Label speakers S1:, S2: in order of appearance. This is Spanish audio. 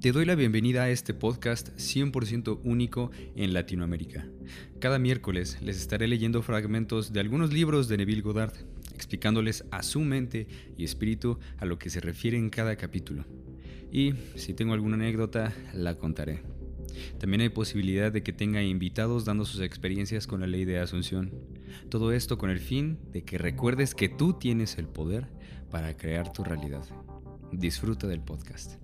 S1: Te doy la bienvenida a este podcast 100% único en Latinoamérica. Cada miércoles les estaré leyendo fragmentos de algunos libros de Neville Goddard, explicándoles a su mente y espíritu a lo que se refiere en cada capítulo. Y si tengo alguna anécdota, la contaré. También hay posibilidad de que tenga invitados dando sus experiencias con la ley de Asunción. Todo esto con el fin de que recuerdes que tú tienes el poder para crear tu realidad. Disfruta del podcast.